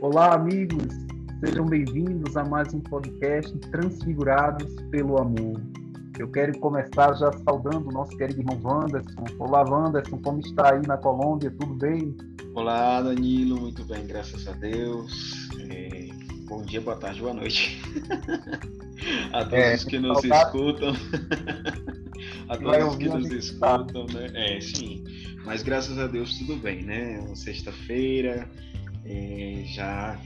Olá, amigos. Sejam bem-vindos a mais um podcast Transfigurados pelo Amor. Eu quero começar já saudando o nosso querido irmão Wanderson. Olá, Wanderson, como está aí na Colômbia? Tudo bem? Olá, Danilo, muito bem, graças a Deus. É, bom dia, boa tarde, boa noite. a todos é, que nos saudade. escutam. a todos que nos escutam, né? É, sim. Mas graças a Deus tudo bem, né? Sexta-feira, é, já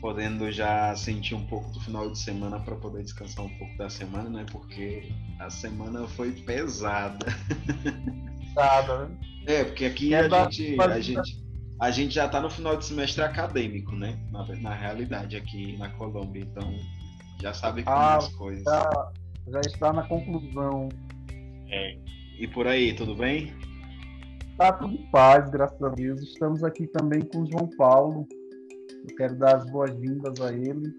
podendo já sentir um pouco do final de semana para poder descansar um pouco da semana, né? Porque a semana foi pesada. Pesada, né? É, porque aqui é a, gente, a, gente, a gente já está no final de semestre acadêmico, né? Na, na realidade, aqui na Colômbia. Então, já sabe como ah, as coisas. Já, já está na conclusão. É. E por aí, tudo bem? Tá tudo em paz, graças a Deus. Estamos aqui também com o João Paulo. Eu quero dar as boas-vindas a ele.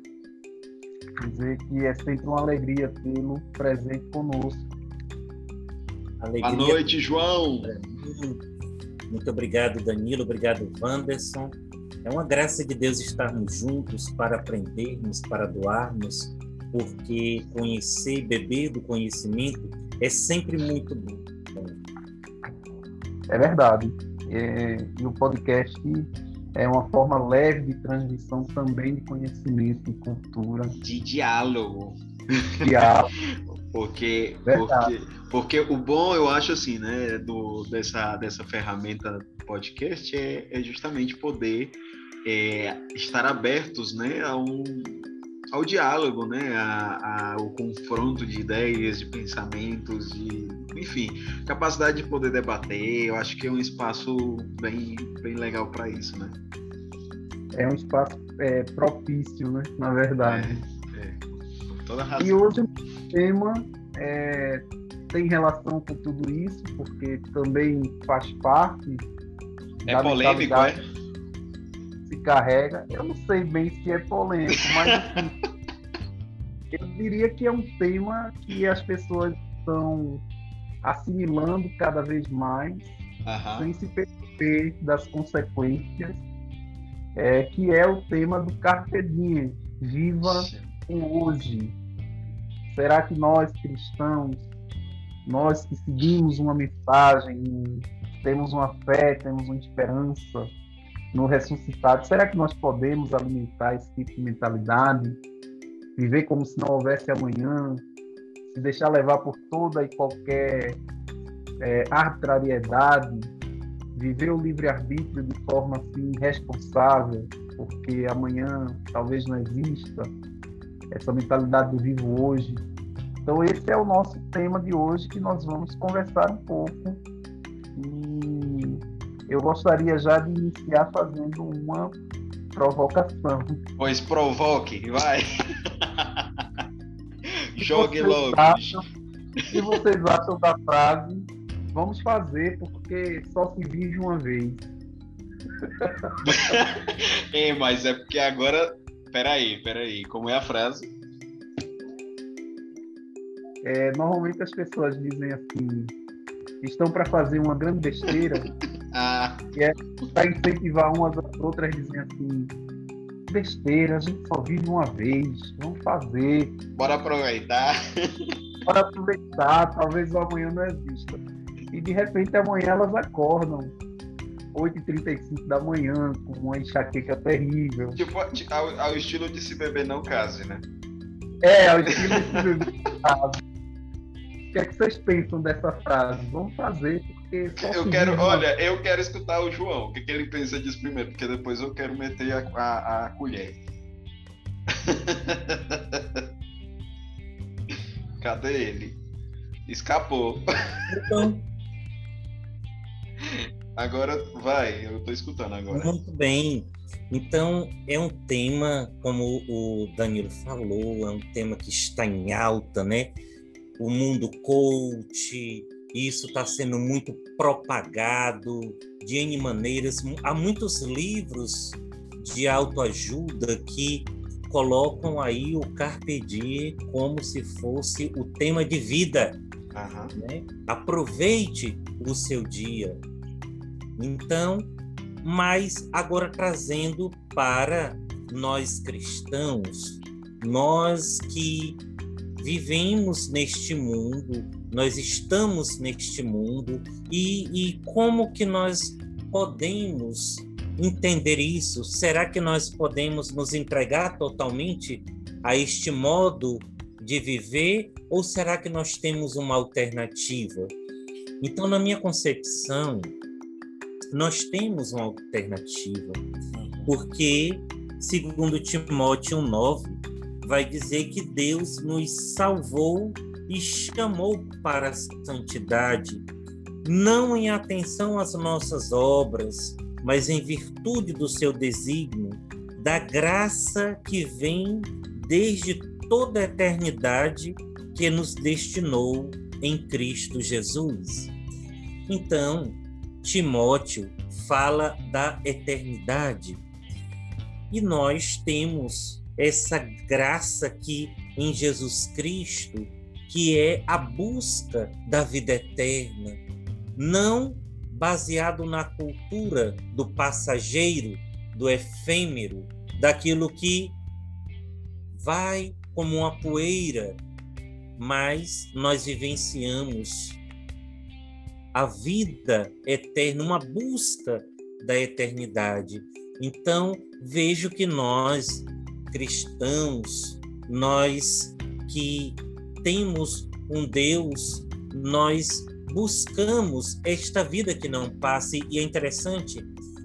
Dizer que é sempre uma alegria tê-lo presente conosco. Alegria. Boa noite, João. Muito obrigado, Danilo. Obrigado, Wanderson. É uma graça de Deus estarmos juntos para aprendermos, para doarmos, porque conhecer, beber do conhecimento é sempre muito bom. É verdade. É, e o podcast é uma forma leve de transmissão também de conhecimento e cultura. De diálogo. Diálogo. porque, porque, porque o bom, eu acho assim, né, do, dessa, dessa ferramenta podcast é, é justamente poder é, estar abertos, né, a um, ao diálogo, né, a, a, ao confronto de ideias, de pensamentos, de, enfim, capacidade de poder debater. Eu acho que é um espaço bem, bem legal para isso, né? É um espaço é, propício, né, na verdade. É, é, toda razão. E hoje o tema é, tem relação com tudo isso, porque também faz parte. É polêmico, é? Se carrega. Eu não sei bem se é polêmico, mas assim, eu diria que é um tema que as pessoas estão assimilando cada vez mais, uhum. sem se perceber das consequências, é, que é o tema do Carpe Diem, viva o hoje. Será que nós cristãos, nós que seguimos uma mensagem, temos uma fé, temos uma esperança no ressuscitado, será que nós podemos alimentar esse tipo de mentalidade? Viver como se não houvesse amanhã, se deixar levar por toda e qualquer é, arbitrariedade, viver o livre-arbítrio de forma assim responsável, porque amanhã talvez não exista essa mentalidade do vivo hoje. Então esse é o nosso tema de hoje que nós vamos conversar um pouco. E eu gostaria já de iniciar fazendo uma provocação. Pois provoque, vai. Jogue logo. Acham, se vocês acham da frase, vamos fazer, porque só se vive uma vez. é, mas é porque agora. Peraí, peraí. Como é a frase? É, normalmente as pessoas dizem assim: estão para fazer uma grande besteira. ah. E é para incentivar umas às outras, dizem assim: besteira, a gente só vive uma vez, vamos fazer. Bora aproveitar. Bora aproveitar, talvez o amanhã não exista. E de repente amanhã elas acordam 8h35 da manhã, com uma enxaqueca terrível. Tipo, ao, ao estilo de se beber não case, né? É, ao estilo de se beber não case. O que é que vocês pensam dessa frase? Vamos fazer, porque eu quero, olha, eu quero escutar o João. O que, que ele pensa disso primeiro? Porque depois eu quero meter a, a, a colher. Cadê ele? Escapou. Então. Agora vai, eu tô escutando agora. Muito bem. Então, é um tema, como o Danilo falou, é um tema que está em alta, né? O mundo coach, isso está sendo muito propagado de N maneiras. Há muitos livros de autoajuda que colocam aí o Carpe Diem como se fosse o tema de vida. Uhum. Né? Aproveite o seu dia. Então, mas agora trazendo para nós cristãos, nós que vivemos neste mundo, nós estamos neste mundo e, e como que nós podemos entender isso? Será que nós podemos nos entregar totalmente a este modo de viver ou será que nós temos uma alternativa? Então, na minha concepção, nós temos uma alternativa, porque, segundo Timóteo 9, vai dizer que Deus nos salvou e chamou para a santidade, não em atenção às nossas obras, mas em virtude do seu desígnio, da graça que vem desde toda a eternidade que nos destinou em Cristo Jesus. Então, Timóteo fala da eternidade e nós temos essa graça que em Jesus Cristo, que é a busca da vida eterna, não baseado na cultura do passageiro, do efêmero, daquilo que vai como uma poeira, mas nós vivenciamos a vida eterna, uma busca da eternidade. Então, vejo que nós, cristãos, nós que temos um Deus, nós buscamos esta vida que não passe. E é interessante,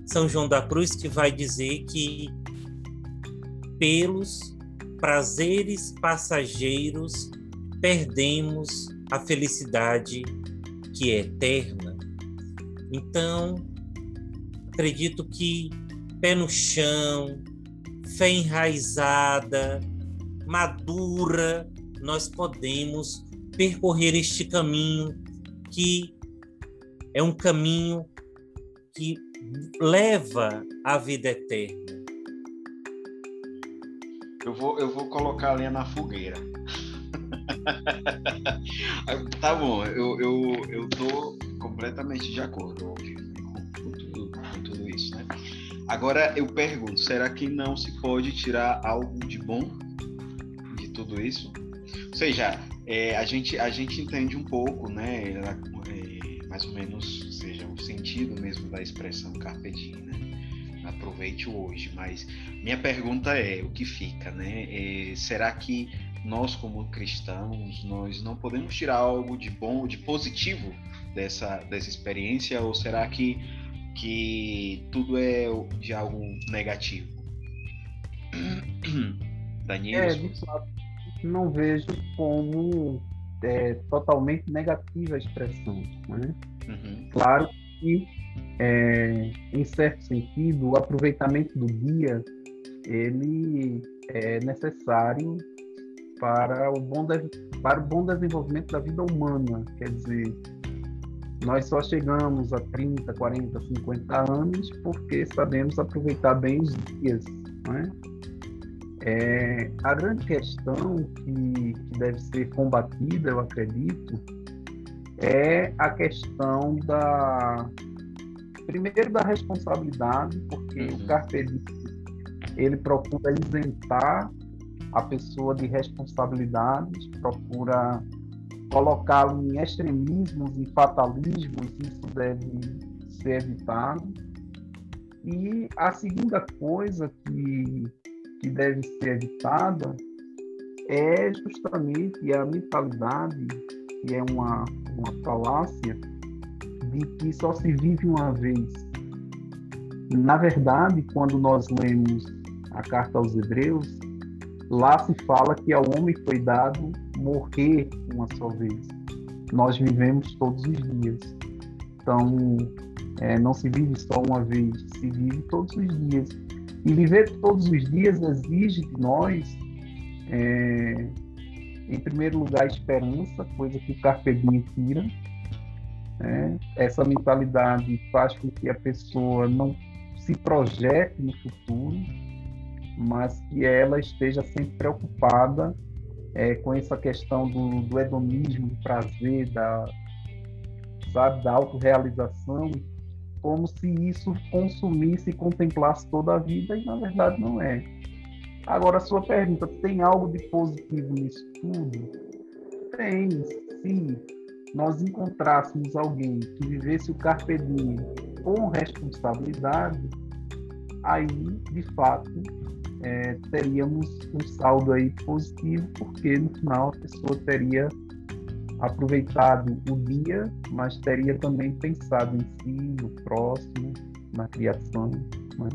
São João da Cruz que vai dizer que pelos prazeres passageiros perdemos a felicidade que é eterna. Então, acredito que pé no chão, fé enraizada, madura, nós podemos percorrer este caminho que é um caminho que leva à vida eterna. Eu vou, eu vou colocar a lenha na fogueira. tá bom, eu, eu, eu tô completamente de acordo, com, tudo, com tudo isso, né? Agora eu pergunto, será que não se pode tirar algo de bom de tudo isso? Ou seja, é, a, gente, a gente entende um pouco, né? É, mais ou menos, seja, o sentido mesmo da expressão carpe diem, né? Aproveite o hoje, mas minha pergunta é, o que fica, né? É, será que nós como cristãos, nós não podemos tirar algo de bom, de positivo dessa, dessa experiência, ou será que, que tudo é de algo negativo? Daniel? É, de fato, não vejo como é, totalmente negativa a expressão. Né? Uhum. Claro que, é, em certo sentido, o aproveitamento do dia ele é necessário para o bom, para o bom desenvolvimento da vida humana. Quer dizer, nós só chegamos a 30, 40, 50 anos porque sabemos aproveitar bem os dias. Né? É, a grande questão que, que, deve ser combatida, eu acredito, é a questão da primeiro da responsabilidade, porque uhum. o Carpe Diem, ele procura isentar a pessoa de responsabilidades, procura colocá-lo em extremismos e fatalismos, isso deve ser evitado. E a segunda coisa que que deve ser evitada é justamente a mentalidade, que é uma, uma falácia, de que só se vive uma vez. Na verdade, quando nós lemos a carta aos Hebreus, lá se fala que ao homem foi dado morrer uma só vez. Nós vivemos todos os dias. Então, é, não se vive só uma vez, se vive todos os dias. E viver todos os dias exige de nós, é, em primeiro lugar, esperança, coisa que o Carpe tira. Né? Essa mentalidade faz com que a pessoa não se projete no futuro, mas que ela esteja sempre preocupada é, com essa questão do, do hedonismo, do prazer, da, sabe, da autorrealização como se isso consumisse e contemplasse toda a vida, e na verdade não é. Agora, a sua pergunta, tem algo de positivo nisso tudo? Tem, se nós encontrássemos alguém que vivesse o carpe diem com responsabilidade, aí, de fato, é, teríamos um saldo aí positivo, porque no final a pessoa teria aproveitado o dia, mas teria também pensado em si, no próximo, na criação. Né?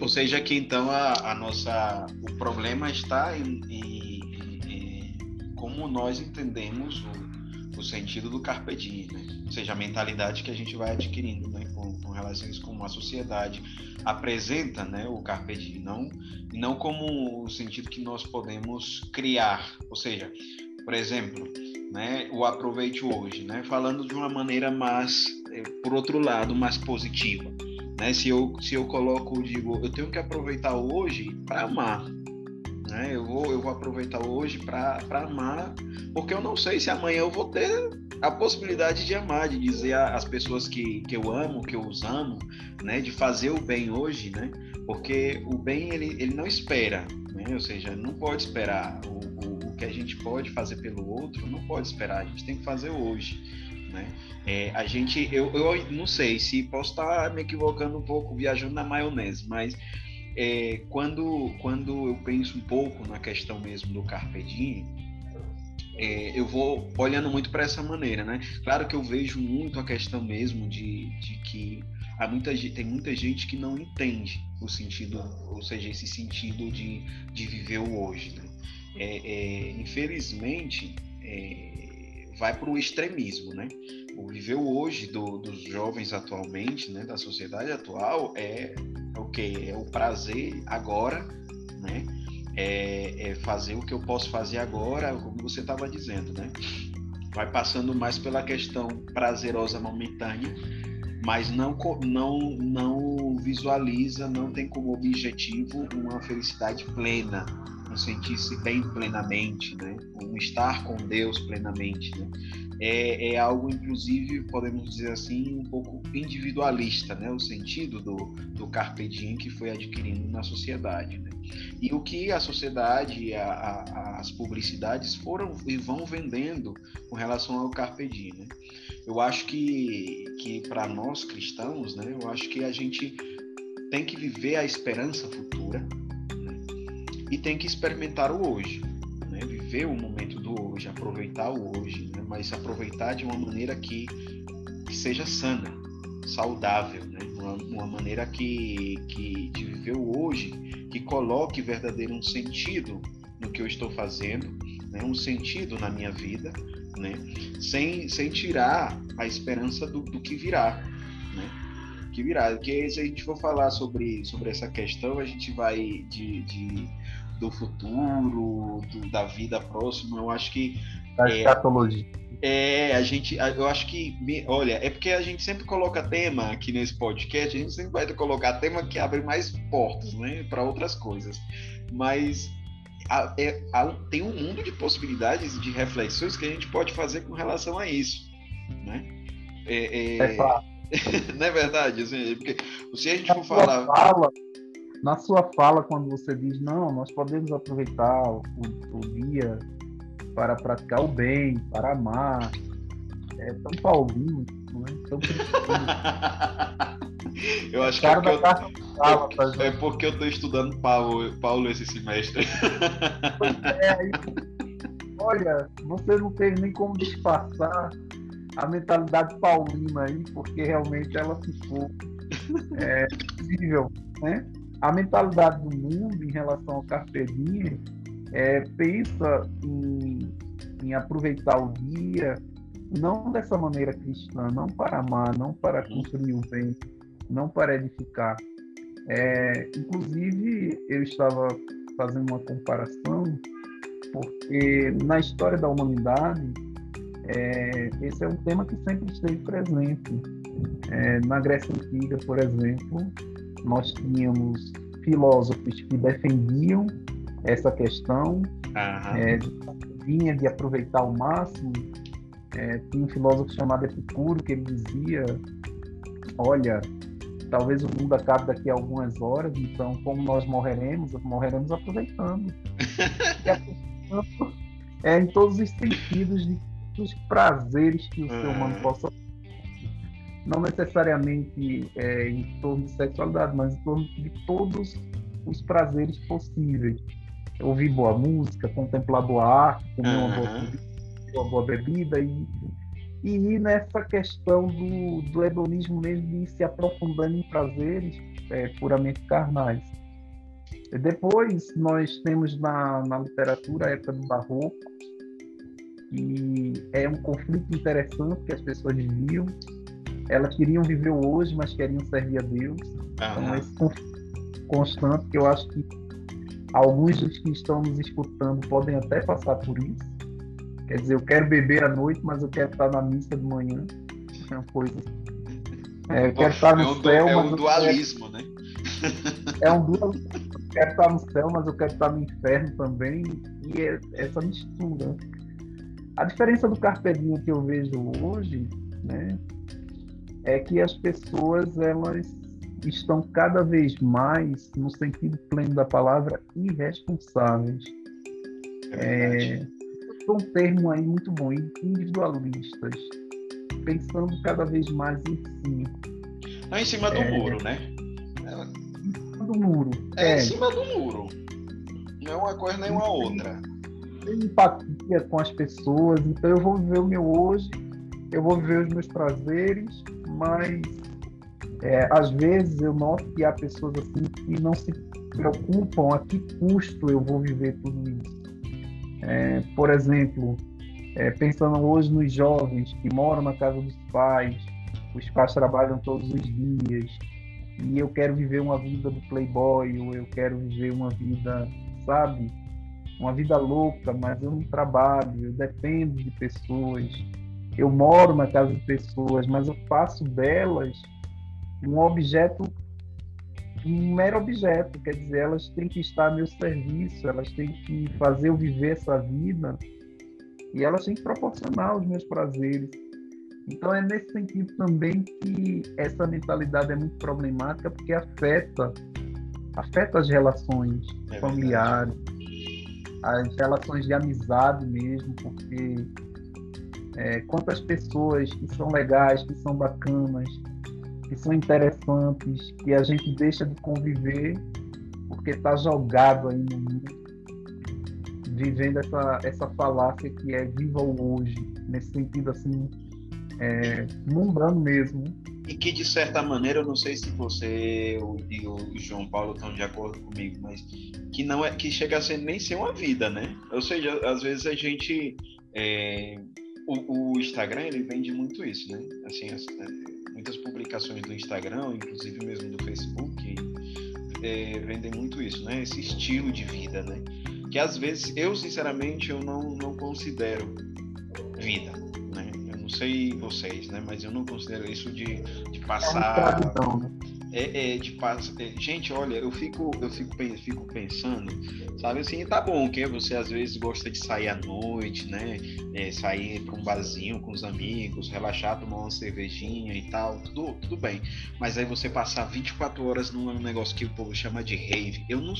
Ou seja, que então a, a, nossa o problema está em, em, em como nós entendemos o, o, sentido do carpe diem, né? ou seja, a mentalidade que a gente vai adquirindo né? com, com relações como a sociedade apresenta né? o carpe diem, não, não como o sentido que nós podemos criar, ou seja, por exemplo, né, o aproveite hoje, né, falando de uma maneira mais, eh, por outro lado, mais positiva. Né? Se, eu, se eu coloco, digo, eu tenho que aproveitar hoje para amar. Né? Eu, vou, eu vou aproveitar hoje para amar, porque eu não sei se amanhã eu vou ter a possibilidade de amar, de dizer às pessoas que, que eu amo, que eu os amo, né? de fazer o bem hoje, né? porque o bem ele, ele não espera, né? ou seja, não pode esperar. O, que a gente pode fazer pelo outro não pode esperar, a gente tem que fazer hoje. Né? É, a gente, eu, eu não sei se posso estar me equivocando um pouco, viajando na maionese, mas é, quando, quando eu penso um pouco na questão mesmo do Carpe Diem, é, eu vou olhando muito para essa maneira, né? Claro que eu vejo muito a questão mesmo de, de que há muita, tem muita gente que não entende o sentido, ou seja, esse sentido de, de viver o hoje, né? É, é, infelizmente, é, vai para o extremismo, né? O viver hoje do, dos jovens atualmente, né, da sociedade atual, é, é o que? É o prazer agora, né? É, é, fazer o que eu posso fazer agora, como você estava dizendo, né? Vai passando mais pela questão prazerosa momentânea, mas não, não, não visualiza, não tem como objetivo uma felicidade plena, sentir-se bem plenamente, né? um estar com Deus plenamente. Né? É, é, algo, inclusive, podemos dizer assim, um pouco individualista, né? o sentido do, do carpe diem que foi adquirindo na sociedade. Né? E o que a sociedade, a, a, as publicidades foram e vão vendendo com relação ao carpe diem. Né? Eu acho que, que para nós cristãos, né? eu acho que a gente tem que viver a esperança futura, e tem que experimentar o hoje, né? viver o momento do hoje, aproveitar o hoje, né? mas aproveitar de uma maneira que, que seja sana, saudável, né? uma, uma maneira que, que de viver o hoje que coloque verdadeiro um sentido no que eu estou fazendo, né? um sentido na minha vida, né? sem, sem tirar a esperança do, do que virá. Que virá. Porque se a gente for falar sobre, sobre essa questão, a gente vai de, de do futuro, do, da vida próxima, eu acho que. Da é, escatologia. É, a gente, eu acho que, olha, é porque a gente sempre coloca tema aqui nesse podcast, a gente sempre vai colocar tema que abre mais portas, né, para outras coisas. Mas a, é, a, tem um mundo de possibilidades de reflexões que a gente pode fazer com relação a isso, né? É, é, é claro. não é verdade? Assim, porque se a gente for falar. Fala, na sua fala, quando você diz, não, nós podemos aproveitar o, o dia para praticar o bem, para amar, é tão paulino, não é tão Eu acho que é porque eu, fala, é, é, porque eu estou estudando Paulo, Paulo esse semestre. É, olha, você não tem nem como disfarçar a mentalidade paulina aí, porque realmente ela ficou é, possível, né? A mentalidade do mundo em relação ao diem é, pensa em, em aproveitar o dia não dessa maneira cristã, não para amar, não para construir o bem, não para edificar. É, inclusive, eu estava fazendo uma comparação, porque na história da humanidade, é, esse é um tema que sempre esteve presente. É, na Grécia Antiga, por exemplo, nós tínhamos filósofos que defendiam essa questão, uhum. é, vinha de aproveitar ao máximo. É, tinha um filósofo chamado Epicuro que ele dizia olha, talvez o mundo acabe daqui a algumas horas, então como nós morreremos, morreremos aproveitando. é em todos os sentidos de dos prazeres que o ser humano uhum. possa não necessariamente é, em torno de sexualidade, mas em torno de todos os prazeres possíveis. Ouvir boa música, contemplar boa arte, comer uhum. uma, boa, uma boa bebida e e ir nessa questão do, do hedonismo mesmo de ir se aprofundando em prazeres é, puramente carnais. E depois nós temos na, na literatura a época do barroco, que é um conflito interessante que as pessoas viviam. Elas queriam viver hoje, mas queriam servir a Deus. Então, esse conflito constante que eu acho que alguns dos que estão nos escutando podem até passar por isso Quer dizer, eu quero beber à noite, mas eu quero estar na missa de manhã. É uma coisa. É, eu quero estar no é um, céu. É um dualismo, quero... né? É um dualismo. Eu quero estar no céu, mas eu quero estar no inferno também. E é essa mistura. A diferença do carpedinho que eu vejo hoje, né, é que as pessoas elas estão cada vez mais, no sentido pleno da palavra, irresponsáveis. É, é um termo aí muito bom, individualistas, pensando cada vez mais em si. Não, em cima do é... muro, né? Em cima do muro. É, é, em cima do muro. Não é uma coisa nem uma outra. Empatia com as pessoas, então eu vou viver o meu hoje, eu vou viver os meus prazeres, mas é, às vezes eu noto que há pessoas assim que não se preocupam a que custo eu vou viver tudo isso. É, por exemplo, é, pensando hoje nos jovens que moram na casa dos pais, os pais trabalham todos os dias, e eu quero viver uma vida do playboy, ou eu quero viver uma vida, sabe, uma vida louca, mas eu não trabalho, eu dependo de pessoas, eu moro na casa de pessoas, mas eu faço delas um objeto um mero objeto, quer dizer, elas têm que estar a meu serviço, elas têm que fazer eu viver essa vida e elas têm que proporcionar os meus prazeres. Então é nesse sentido também que essa mentalidade é muito problemática porque afeta afeta as relações é familiares, as relações de amizade mesmo, porque é, quantas pessoas que são legais, que são bacanas, que são interessantes, que a gente deixa de conviver porque está jogado aí no mundo, vivendo essa, essa falácia que é viva hoje, nesse sentido assim, é, mundano mesmo. E que de certa maneira, eu não sei se você e o João Paulo estão de acordo comigo, mas que não é que chega a ser nem ser uma vida, né? Ou seja, às vezes a gente é, o, o, Instagram ele vende muito isso, né? Assim, muitas publicações do Instagram, inclusive mesmo do Facebook, é, vendem muito isso, né? Esse estilo de vida, né? Que às vezes eu, sinceramente, eu não, não considero vida, não sei vocês, né? Mas eu não considero isso de, de passar... É né? é, é de passar... É, gente, olha, eu fico, eu fico, fico pensando Sabe assim, tá bom, que você às vezes gosta de sair à noite, né? É, sair para um barzinho com os amigos, relaxar, tomar uma cervejinha e tal, tudo, tudo bem. Mas aí você passar 24 horas num negócio que o povo chama de rave, eu não,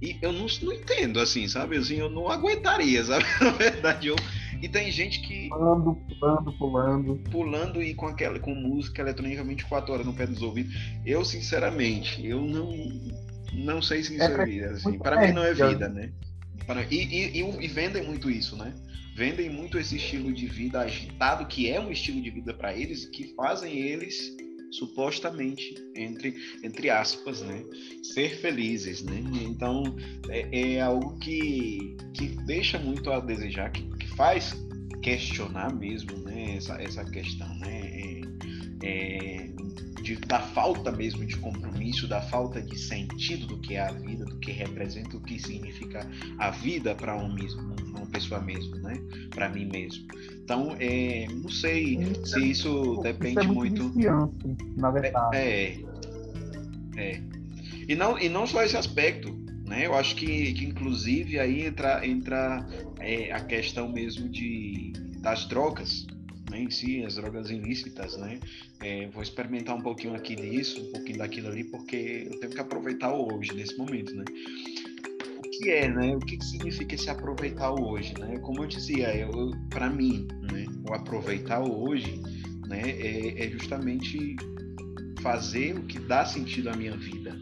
e eu não, não entendo, assim, sabe? Assim, eu não aguentaria, sabe? Na verdade, eu. E tem gente que. Pulando, pulando, pulando. Pulando e com aquela com música eletrônica 24 horas no pé dos ouvidos. Eu, sinceramente, eu não não sei se isso é, é vida. Assim. Para mim não é vida, né? Para... E, e, e, e, vendem muito isso, né? Vendem muito esse estilo de vida agitado, que é um estilo de vida para eles, que fazem eles supostamente entre entre aspas né ser felizes né? Então é, é algo que que deixa muito a desejar que, que faz questionar mesmo né essa, essa questão né? É, é, de, da falta mesmo de compromisso, da falta de sentido do que é a vida, do que representa, o que significa a vida para um mesmo, uma pessoa mesmo, né? Para mim mesmo. Então, é, não sei se isso depende isso é muito. muito na verdade. É, é. E não, e não só esse aspecto, né? Eu acho que, que inclusive aí entra, entra é, a questão mesmo de, das drogas, em si, as drogas ilícitas, né? É, vou experimentar um pouquinho aqui disso, um pouquinho daquilo ali, porque eu tenho que aproveitar hoje, nesse momento, né? O que é, né? O que, significa esse aproveitar hoje, né? Como eu dizia, eu, para mim, né, o aproveitar hoje, né, é, é justamente fazer o que dá sentido à minha vida,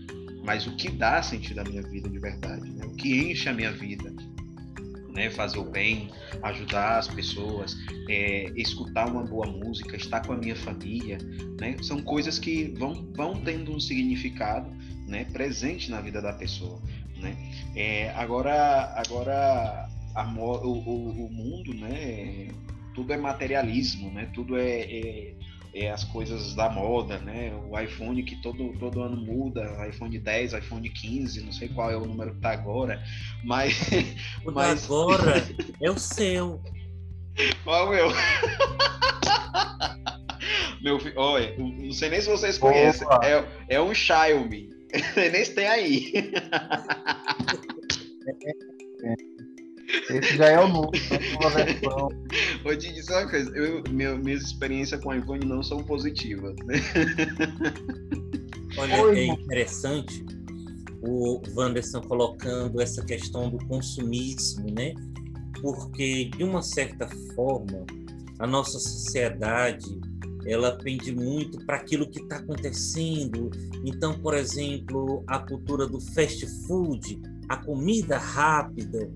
mas o que dá sentido à minha vida de verdade, né? o que enche a minha vida, né? fazer o bem, ajudar as pessoas, é, escutar uma boa música, estar com a minha família, né? são coisas que vão, vão tendo um significado né? presente na vida da pessoa. Né? É, agora, agora a, o, o, o, mundo, né? tudo é materialismo, né? tudo é, é é, as coisas da moda, né? O iPhone que todo, todo ano muda, iPhone 10, iPhone 15, não sei qual é o número que tá agora, mas... O mas... agora é o seu. Qual é o meu? meu filho, olha, não sei nem se vocês conhecem, é, é um Xiaomi, nem se tem aí. É, é. Esse já é o novo, nova versão. Vou te dizer uma coisa, eu, meu, minhas experiências com iPhone não são positivas, né? Olha, Oi, é interessante o Wanderson colocando essa questão do consumismo, né? Porque, de uma certa forma, a nossa sociedade ela pende muito para aquilo que está acontecendo. Então, por exemplo, a cultura do fast food, a comida rápida,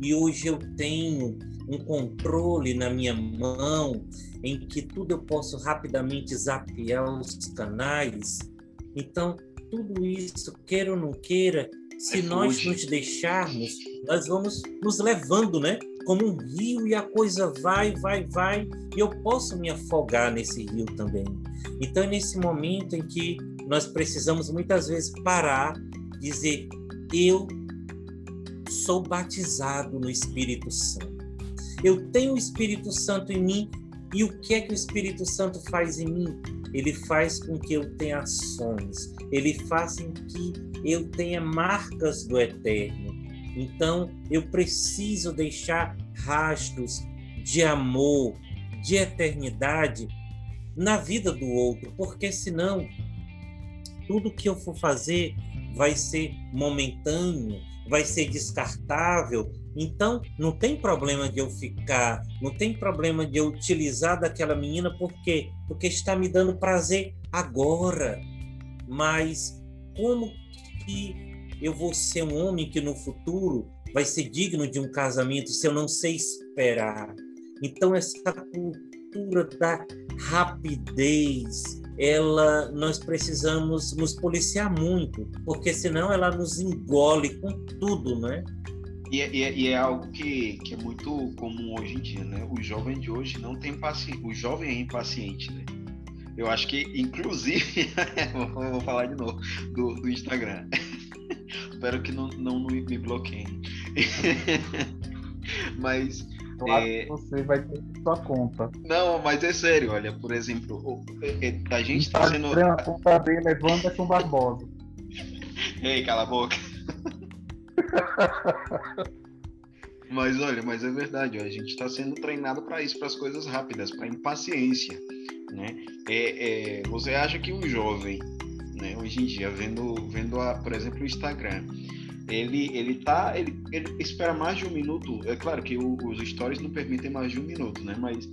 e hoje eu tenho um controle na minha mão em que tudo eu posso rapidamente zapear os canais. Então, tudo isso, queira ou não queira, se é nós nos deixarmos, nós vamos nos levando, né? Como um rio e a coisa vai, vai, vai, e eu posso me afogar nesse rio também. Então, é nesse momento em que nós precisamos muitas vezes parar, dizer: eu sou batizado no Espírito Santo. Eu tenho o Espírito Santo em mim e o que é que o Espírito Santo faz em mim? Ele faz com que eu tenha ações, ele faz com que eu tenha marcas do eterno. Então, eu preciso deixar rastros de amor, de eternidade na vida do outro, porque senão tudo que eu for fazer vai ser momentâneo, vai ser descartável. Então, não tem problema de eu ficar, não tem problema de eu utilizar daquela menina, por quê? Porque está me dando prazer agora. Mas como que eu vou ser um homem que no futuro vai ser digno de um casamento se eu não sei esperar? Então, essa cultura da rapidez, ela nós precisamos nos policiar muito, porque senão ela nos engole com tudo, né? E é, e é, algo que, que é muito comum hoje em dia, né? O jovem de hoje não tem paciência, o jovem é impaciente, né? Eu acho que, inclusive, vou falar de novo do, do Instagram. Espero que não, não me bloqueiem. Mas eu é... você vai ter sua conta. Não, mas é sério, olha, por exemplo, é, é, a gente está sendo. A conta dele é Wanderson Barbosa. Ei, cala a boca. mas olha, mas é verdade, ó, a gente está sendo treinado para isso, para as coisas rápidas, para impaciência, né? É, é, você acha que um jovem, né, hoje em dia, vendo, vendo a, por exemplo, o Instagram, ele ele tá ele, ele espera mais de um minuto. É claro que o, os stories não permitem mais de um minuto né? Mas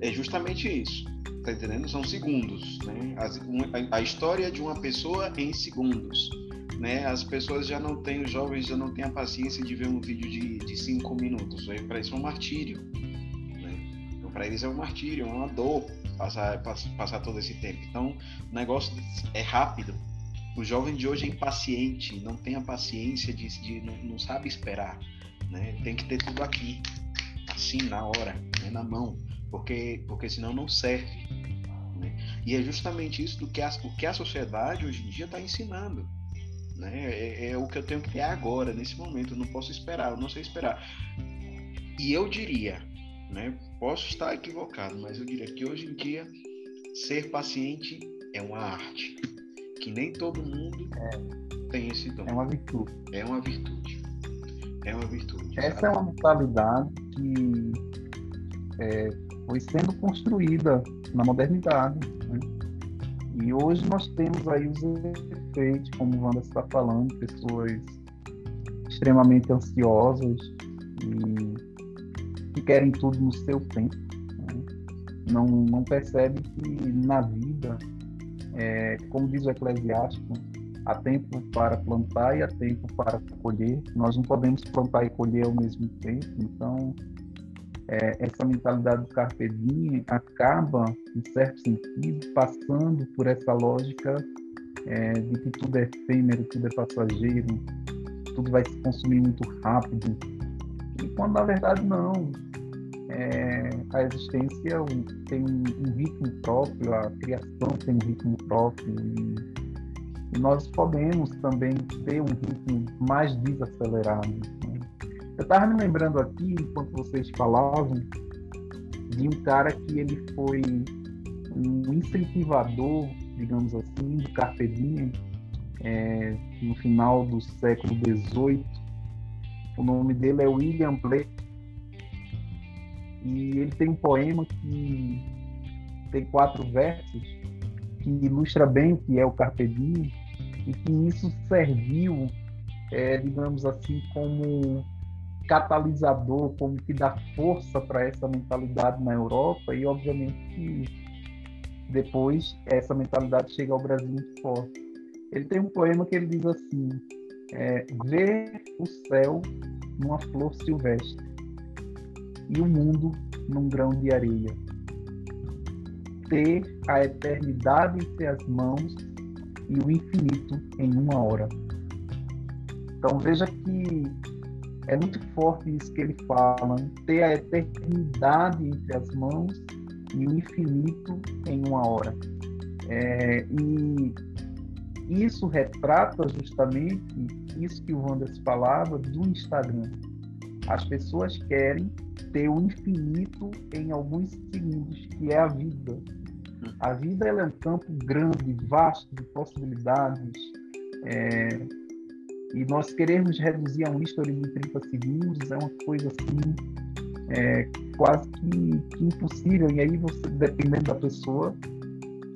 é justamente isso tá entendendo? São segundos né? A, a, história de uma pessoa em segundos né? As pessoas já não têm os jovens já não têm a paciência de ver um vídeo de, de cinco minutos. Para isso é um martírio né? então, para eles é um martírio é uma dor passar passar todo esse tempo. Então o negócio é rápido o jovem de hoje é impaciente, não tem a paciência de, de não, não, sabe esperar, né? Tem que ter tudo aqui, assim na hora, né? na mão, porque porque senão não serve. Né? E é justamente isso do que a, o que a sociedade hoje em dia está ensinando. Né? É, é, o que eu tenho que ter agora, nesse momento. Eu não posso esperar, eu não sei esperar. E eu diria, né? Posso estar equivocado, mas eu diria que hoje em dia ser paciente é uma arte que nem todo mundo é. tem esse dom. É uma virtude. É uma virtude. É uma virtude. Essa sabe? é uma mentalidade que é, foi sendo construída na modernidade. Né? E hoje nós temos aí os efeitos, como o Wanda está falando, pessoas extremamente ansiosas e que querem tudo no seu tempo. Né? Não, não percebe que na vida, é, como diz o Eclesiástico, há tempo para plantar e há tempo para colher. Nós não podemos plantar e colher ao mesmo tempo, então é, essa mentalidade do carpe diem acaba, em certo sentido, passando por essa lógica é, de que tudo é efêmero, tudo é passageiro, tudo vai se consumir muito rápido. E quando na verdade não. É, a existência tem um ritmo próprio, a criação tem um ritmo próprio. E, nós podemos também ter um ritmo mais desacelerado. Eu estava me lembrando aqui, enquanto vocês falavam, de um cara que ele foi um incentivador, digamos assim, do Carpe Diem, é, no final do século XVIII. O nome dele é William Blake. E ele tem um poema que tem quatro versos que ilustra bem o que é o Carpe Diem e que isso serviu, é, digamos assim, como catalisador, como que dá força para essa mentalidade na Europa e obviamente que depois essa mentalidade chega ao Brasil muito forte. Ele tem um poema que ele diz assim: é, ver o céu numa flor silvestre e o mundo num grão de areia, ter a eternidade entre as mãos e o infinito em uma hora. Então veja que é muito forte isso que ele fala, ter a eternidade entre as mãos e o infinito em uma hora. É, e isso retrata justamente isso que o Wanders falava do Instagram. As pessoas querem ter o infinito em alguns segundos, que é a vida. A vida é um campo grande, vasto de possibilidades. É, e nós queremos reduzir a um history de 30 segundos é uma coisa assim é, quase que, que, impossível. E aí você, dependendo da pessoa,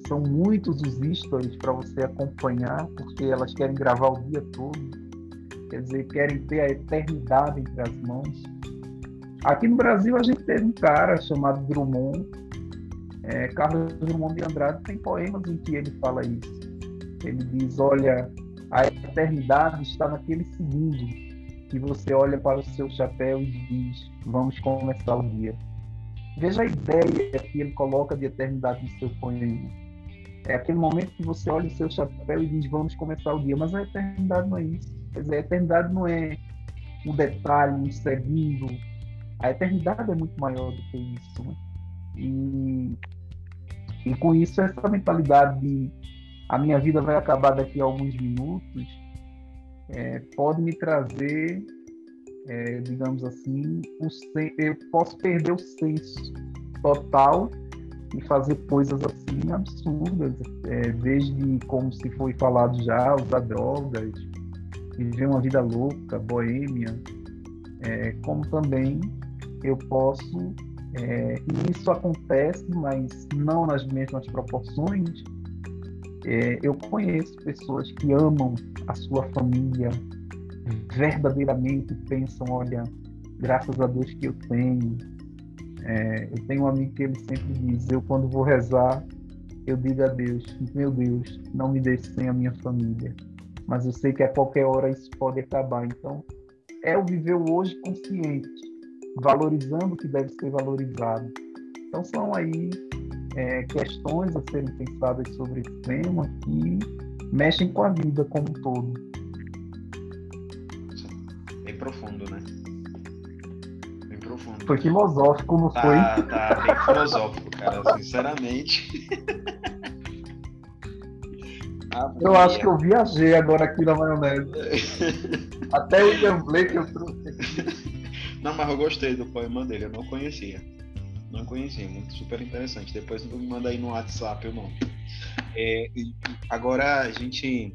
são muitos os stories para você acompanhar, porque elas querem gravar o dia todo. Quer dizer, querem ter a eternidade entre as mãos. Aqui no Brasil a gente teve um cara chamado Drummond, é, Carlos Drummond de Andrade tem poemas em que ele fala isso. Ele diz, olha, a eternidade está naquele segundo que você olha para o seu chapéu e diz: Vamos começar o dia. Veja a ideia que ele coloca de eternidade no seu poema. É aquele momento que você olha o seu chapéu e diz: Vamos começar o dia. Mas a eternidade não é isso. Quer dizer, a eternidade não é um detalhe, um segundo. A eternidade é muito maior do que isso. Né? E, e com isso, essa mentalidade de a minha vida vai acabar daqui a alguns minutos, é, pode me trazer, é, digamos assim, eu posso perder o senso total e fazer coisas assim absurdas, é, desde como se foi falado já, usar drogas, viver uma vida louca, boêmia, é, como também eu posso, é, e isso acontece, mas não nas mesmas proporções, é, eu conheço pessoas que amam a sua família verdadeiramente, pensam, olha, graças a Deus que eu tenho. É, eu tenho um amigo que ele sempre diz, eu quando vou rezar, eu digo a Deus, meu Deus, não me deixe sem a minha família. Mas eu sei que a qualquer hora isso pode acabar. Então, é o viver hoje consciente, valorizando o que deve ser valorizado. Então, são aí é, questões a serem pensadas sobre esse tema que mexem com a vida como um todo. Bem profundo, né? Bem profundo. Foi filosófico, não tá, foi? Tá, bem filosófico, cara, sinceramente. eu acho que eu viajei agora aqui na maionese. Até o Blake eu trouxe aqui. Não, mas eu gostei do poema dele, eu não conhecia. Não conhecia, muito super interessante. Depois me manda aí no WhatsApp o nome. É, agora a gente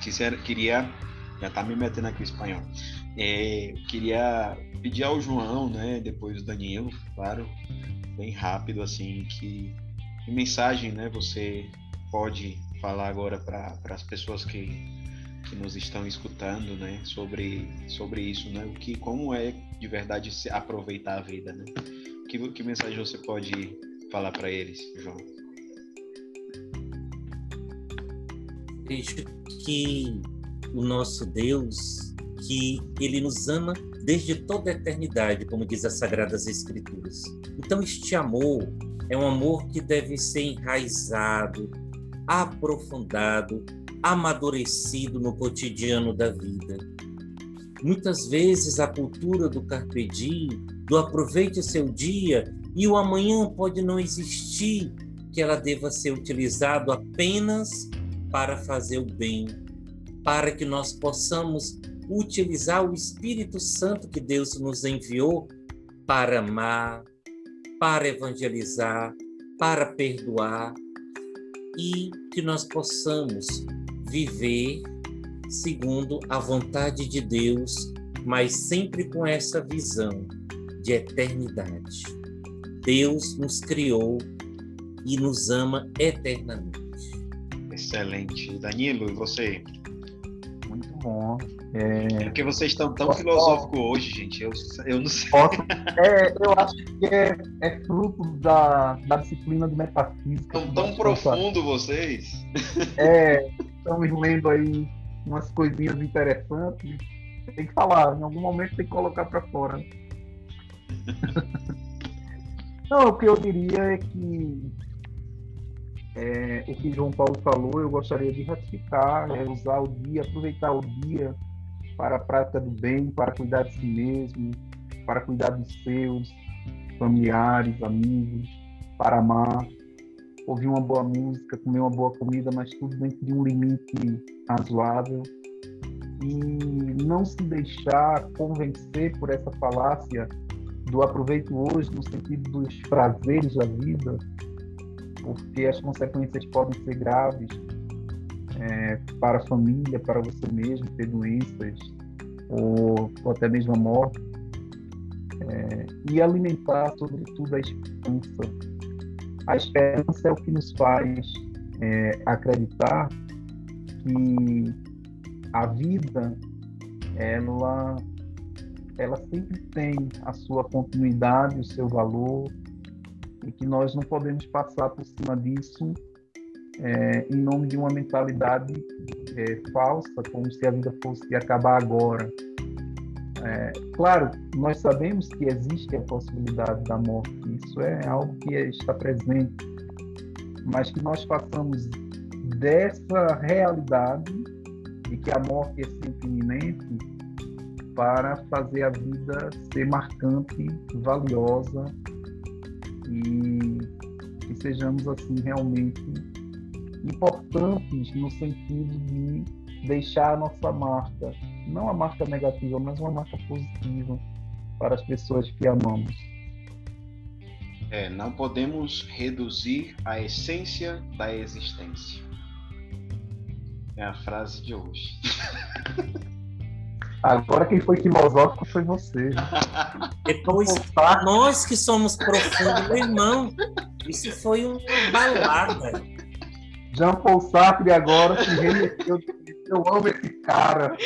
queria, já tá me metendo aqui o espanhol. É, queria pedir ao João, né, depois o Danilo, claro, bem rápido, assim, que, que mensagem, né, você pode falar agora para as pessoas que, que nos estão escutando, né, sobre, sobre isso, né, o que, como é de verdade se aproveitar a vida, né? Que, que mensagem você pode falar para eles, João? Vejo que o nosso Deus, que ele nos ama desde toda a eternidade, como diz as Sagradas Escrituras. Então, este amor é um amor que deve ser enraizado, aprofundado, amadurecido no cotidiano da vida. Muitas vezes a cultura do carpe diem, do aproveite seu dia e o amanhã pode não existir, que ela deva ser utilizado apenas para fazer o bem, para que nós possamos utilizar o Espírito Santo que Deus nos enviou para amar, para evangelizar, para perdoar e que nós possamos viver segundo a vontade de Deus, mas sempre com essa visão de eternidade. Deus nos criou e nos ama eternamente. Excelente. Danilo, e você? Muito bom. É... é porque vocês estão tão filosóficos hoje, gente. Eu, eu não sei. Posso... É, eu acho que é, é fruto da, da disciplina de metafísica. Estão tão profundo vocês. É, estamos lendo aí umas coisinhas interessantes. Tem que falar, em algum momento tem que colocar para fora. Não, o que eu diria é que é, o que João Paulo falou, eu gostaria de ratificar, é usar o dia, aproveitar o dia para a prática do bem, para cuidar de si mesmo, para cuidar dos seus familiares, amigos, para amar, ouvir uma boa música, comer uma boa comida, mas tudo dentro de um limite razoável e não se deixar convencer por essa falácia do aproveito hoje no sentido dos prazeres da vida, porque as consequências podem ser graves é, para a família, para você mesmo, ter doenças ou, ou até mesmo a morte. É, e alimentar, sobretudo, a esperança. A esperança é o que nos faz é, acreditar que a vida ela ela sempre tem a sua continuidade, o seu valor, e que nós não podemos passar por cima disso é, em nome de uma mentalidade é, falsa, como se a vida fosse acabar agora. É, claro, nós sabemos que existe a possibilidade da morte, isso é algo que está presente, mas que nós façamos dessa realidade de que a morte é sempre iminente para fazer a vida ser marcante, valiosa e que sejamos assim realmente importantes no sentido de deixar a nossa marca, não a marca negativa, mas uma marca positiva para as pessoas que amamos. É, não podemos reduzir a essência da existência. É a frase de hoje. Agora quem foi filosófico foi você. Depois, nós que somos profundos, meu irmão, isso foi uma balada. Jean Paul Sartre agora se remeteu. Eu amo esse cara.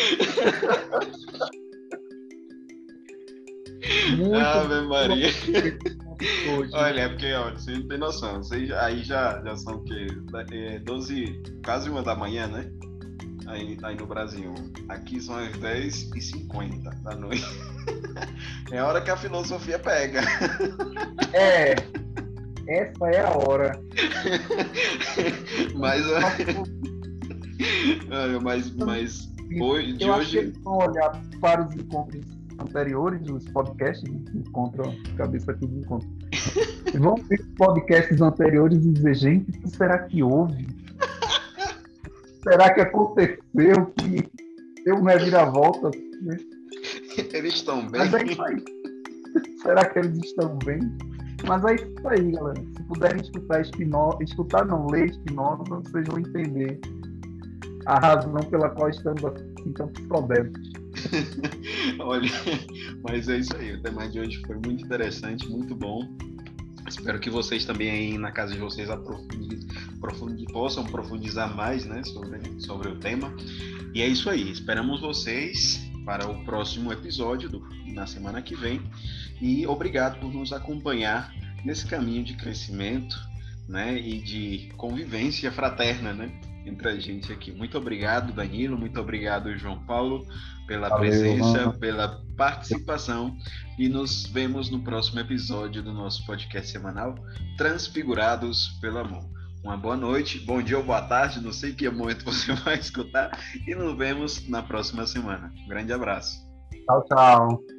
Muito Ave Maria. Olha, é porque, olha, você não tem noção. Vocês aí já, já são o quê? É, 12, quase uma da manhã, né? aí, aí no Brasil. Aqui são as 10h50 da noite. É a hora que a filosofia pega. É. Essa é a hora. mas, mas, mas hoje, de Eu hoje. Acho que vão olhar para os encontros anteriores, os podcasts que encontram cabeça aqui de encontro. Vão ver os podcasts anteriores e dizer, gente, o que será que houve? será que aconteceu que deu uma reviravolta? Né? Eles estão bem. É aí. será que eles estão bem? Mas é isso aí, galera. Se puderem escutar Espinosa, escutar não, ler Espinosa, vocês vão entender a razão pela qual estamos assim tão psicodélicos. Olha, mas é isso aí. O tema de hoje foi muito interessante, muito bom. Espero que vocês também aí na casa de vocês aprofundi, aprofundi, possam profundizar mais né, sobre, sobre o tema. E é isso aí. Esperamos vocês para o próximo episódio do, na semana que vem. E obrigado por nos acompanhar nesse caminho de crescimento né, e de convivência fraterna né, entre a gente aqui. Muito obrigado, Danilo. Muito obrigado, João Paulo, pela Valeu, presença, mano. pela participação. E nos vemos no próximo episódio do nosso podcast semanal Transfigurados pelo Amor. Uma boa noite, bom dia ou boa tarde, não sei que momento você vai escutar. E nos vemos na próxima semana. Um grande abraço. Tchau, tchau.